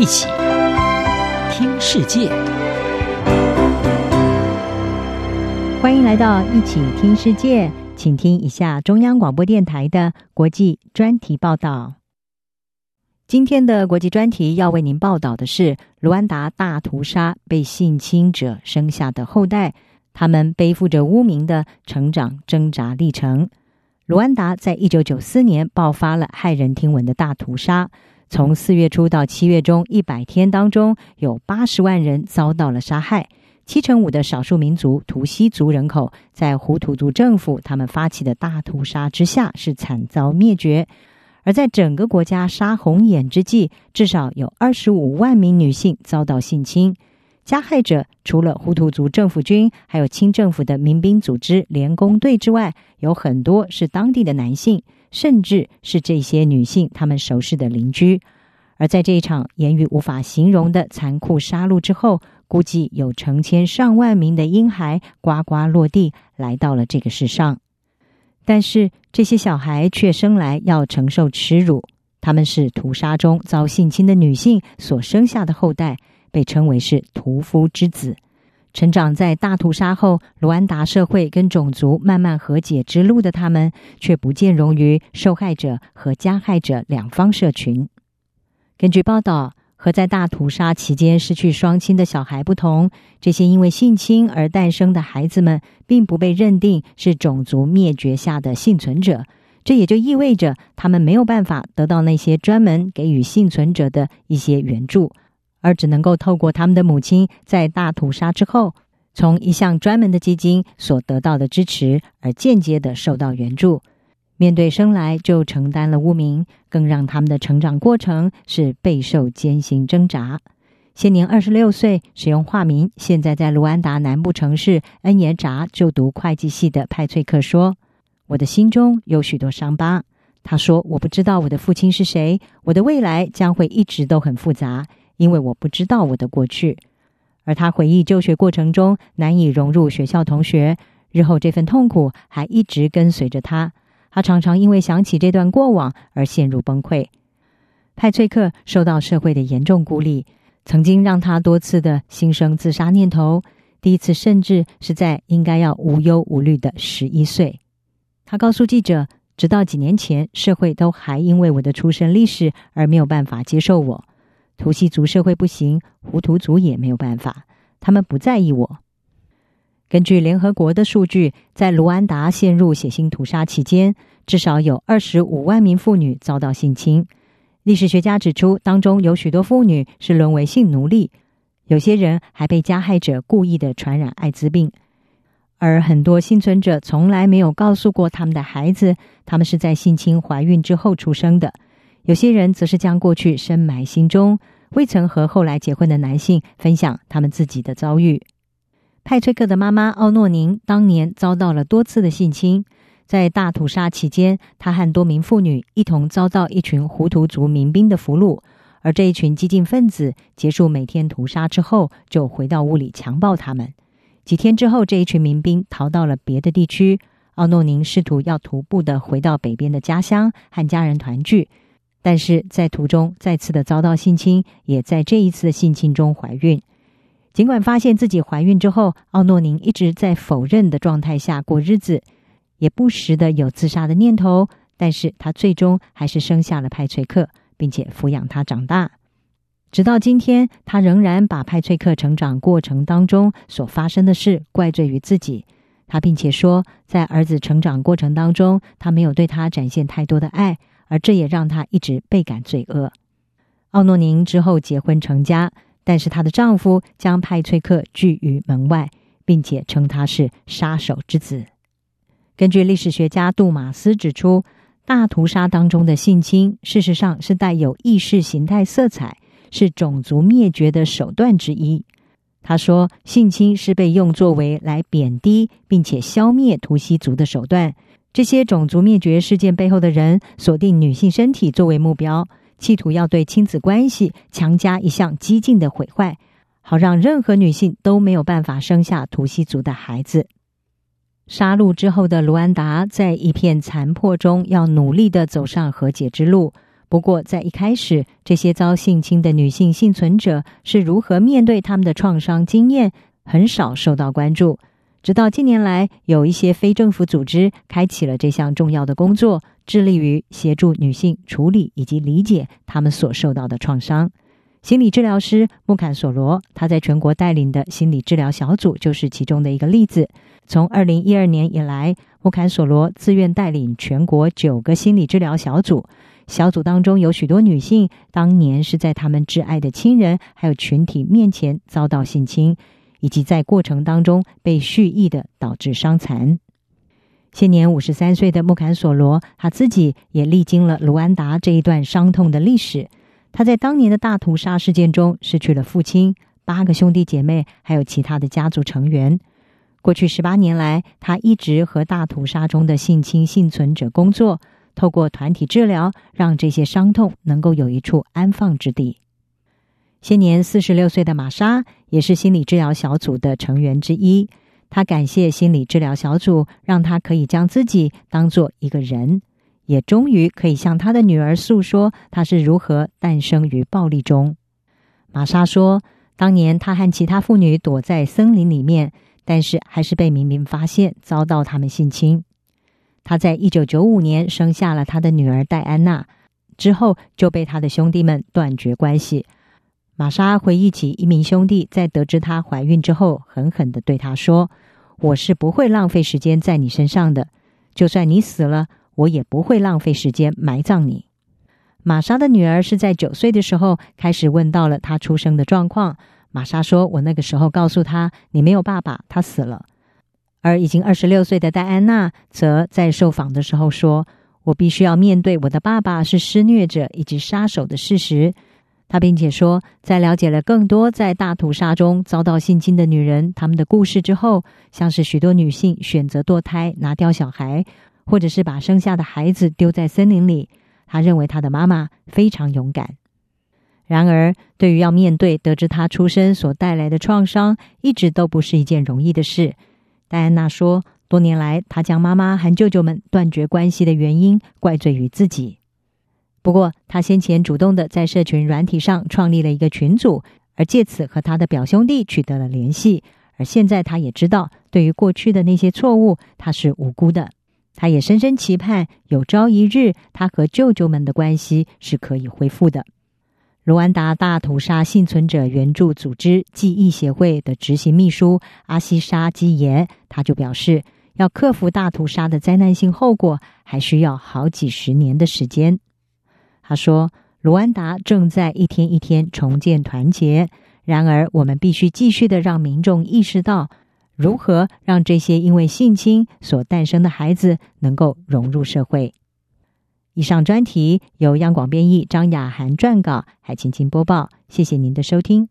一起听世界，欢迎来到一起听世界，请听一下中央广播电台的国际专题报道。今天的国际专题要为您报道的是卢安达大屠杀被性侵者生下的后代，他们背负着污名的成长挣扎历程。卢安达在一九九四年爆发了骇人听闻的大屠杀，从四月初到七月中一百天当中，有八十万人遭到了杀害，七成五的少数民族图西族人口在胡图族政府他们发起的大屠杀之下是惨遭灭绝。而在整个国家杀红眼之际，至少有二十五万名女性遭到性侵。加害者除了胡图族政府军，还有清政府的民兵组织联攻队之外，有很多是当地的男性，甚至是这些女性他们熟识的邻居。而在这一场言语无法形容的残酷杀戮之后，估计有成千上万名的婴孩呱呱落地，来到了这个世上。但是这些小孩却生来要承受耻辱，他们是屠杀中遭性侵的女性所生下的后代，被称为是屠夫之子。成长在大屠杀后卢安达社会跟种族慢慢和解之路的他们，却不见容于受害者和加害者两方社群。根据报道。和在大屠杀期间失去双亲的小孩不同，这些因为性侵而诞生的孩子们，并不被认定是种族灭绝下的幸存者。这也就意味着，他们没有办法得到那些专门给予幸存者的一些援助，而只能够透过他们的母亲在大屠杀之后，从一项专门的基金所得到的支持，而间接的受到援助。面对生来就承担了污名，更让他们的成长过程是备受艰辛挣扎。现年二十六岁，使用化名，现在在卢安达南部城市恩耶扎就读会计系的派翠克说：“我的心中有许多伤疤。”他说：“我不知道我的父亲是谁，我的未来将会一直都很复杂，因为我不知道我的过去。”而他回忆就学过程中难以融入学校同学，日后这份痛苦还一直跟随着他。他常常因为想起这段过往而陷入崩溃。派翠克受到社会的严重孤立，曾经让他多次的心生自杀念头。第一次甚至是在应该要无忧无虑的十一岁。他告诉记者：“直到几年前，社会都还因为我的出生历史而没有办法接受我。图西族社会不行，胡图族也没有办法，他们不在意我。”根据联合国的数据，在卢安达陷入血腥屠杀期间，至少有二十五万名妇女遭到性侵。历史学家指出，当中有许多妇女是沦为性奴隶，有些人还被加害者故意的传染艾滋病。而很多幸存者从来没有告诉过他们的孩子，他们是在性侵怀孕之后出生的。有些人则是将过去深埋心中，未曾和后来结婚的男性分享他们自己的遭遇。派崔克的妈妈奥诺宁当年遭到了多次的性侵，在大屠杀期间，她和多名妇女一同遭到一群胡图族民兵的俘虏，而这一群激进分子结束每天屠杀之后，就回到屋里强暴他们。几天之后，这一群民兵逃到了别的地区，奥诺宁试图要徒步的回到北边的家乡和家人团聚，但是在途中再次的遭到性侵，也在这一次的性侵中怀孕。尽管发现自己怀孕之后，奥诺宁一直在否认的状态下过日子，也不时的有自杀的念头，但是他最终还是生下了派翠克，并且抚养他长大。直到今天，他仍然把派翠克成长过程当中所发生的事怪罪于自己。他并且说，在儿子成长过程当中，他没有对他展现太多的爱，而这也让她一直倍感罪恶。奥诺宁之后结婚成家。但是她的丈夫将派崔克拒于门外，并且称他是杀手之子。根据历史学家杜马斯指出，大屠杀当中的性侵，事实上是带有意识形态色彩，是种族灭绝的手段之一。他说，性侵是被用作为来贬低并且消灭图西族的手段。这些种族灭绝事件背后的人，锁定女性身体作为目标。企图要对亲子关系强加一项激进的毁坏，好让任何女性都没有办法生下图西族的孩子。杀戮之后的卢安达，在一片残破中，要努力的走上和解之路。不过，在一开始，这些遭性侵的女性幸存者是如何面对他们的创伤经验，很少受到关注。直到近年来，有一些非政府组织开启了这项重要的工作，致力于协助女性处理以及理解她们所受到的创伤。心理治疗师穆坎索罗，他在全国带领的心理治疗小组就是其中的一个例子。从二零一二年以来，穆坎索罗自愿带领全国九个心理治疗小组。小组当中有许多女性，当年是在他们挚爱的亲人还有群体面前遭到性侵，以及在过程当中被蓄意的导致伤残。现年五十三岁的穆坎索罗，他自己也历经了卢安达这一段伤痛的历史。他在当年的大屠杀事件中失去了父亲、八个兄弟姐妹，还有其他的家族成员。过去十八年来，他一直和大屠杀中的性侵幸存者工作。透过团体治疗，让这些伤痛能够有一处安放之地。现年四十六岁的玛莎也是心理治疗小组的成员之一。她感谢心理治疗小组，让她可以将自己当做一个人，也终于可以向她的女儿诉说她是如何诞生于暴力中。玛莎说，当年她和其他妇女躲在森林里面，但是还是被明明发现，遭到他们性侵。他在一九九五年生下了他的女儿戴安娜，之后就被他的兄弟们断绝关系。玛莎回忆起一名兄弟在得知她怀孕之后，狠狠地对她说：“我是不会浪费时间在你身上的，就算你死了，我也不会浪费时间埋葬你。”玛莎的女儿是在九岁的时候开始问到了她出生的状况。玛莎说：“我那个时候告诉她，你没有爸爸，他死了。”而已经二十六岁的戴安娜则在受访的时候说：“我必须要面对我的爸爸是施虐者以及杀手的事实。”她并且说，在了解了更多在大屠杀中遭到性侵的女人她们的故事之后，像是许多女性选择堕胎、拿掉小孩，或者是把生下的孩子丢在森林里。他认为他的妈妈非常勇敢。然而，对于要面对得知她出生所带来的创伤，一直都不是一件容易的事。戴安娜说：“多年来，她将妈妈和舅舅们断绝关系的原因怪罪于自己。不过，他先前主动的在社群软体上创立了一个群组，而借此和他的表兄弟取得了联系。而现在，他也知道，对于过去的那些错误，他是无辜的。他也深深期盼，有朝一日，他和舅舅们的关系是可以恢复的。”卢安达大屠杀幸存者援助组织记忆协会的执行秘书阿西莎基耶，他就表示，要克服大屠杀的灾难性后果，还需要好几十年的时间。他说，卢安达正在一天一天重建团结，然而我们必须继续的让民众意识到，如何让这些因为性侵所诞生的孩子能够融入社会。以上专题由央广编译张雅涵撰稿，海青青播报。谢谢您的收听。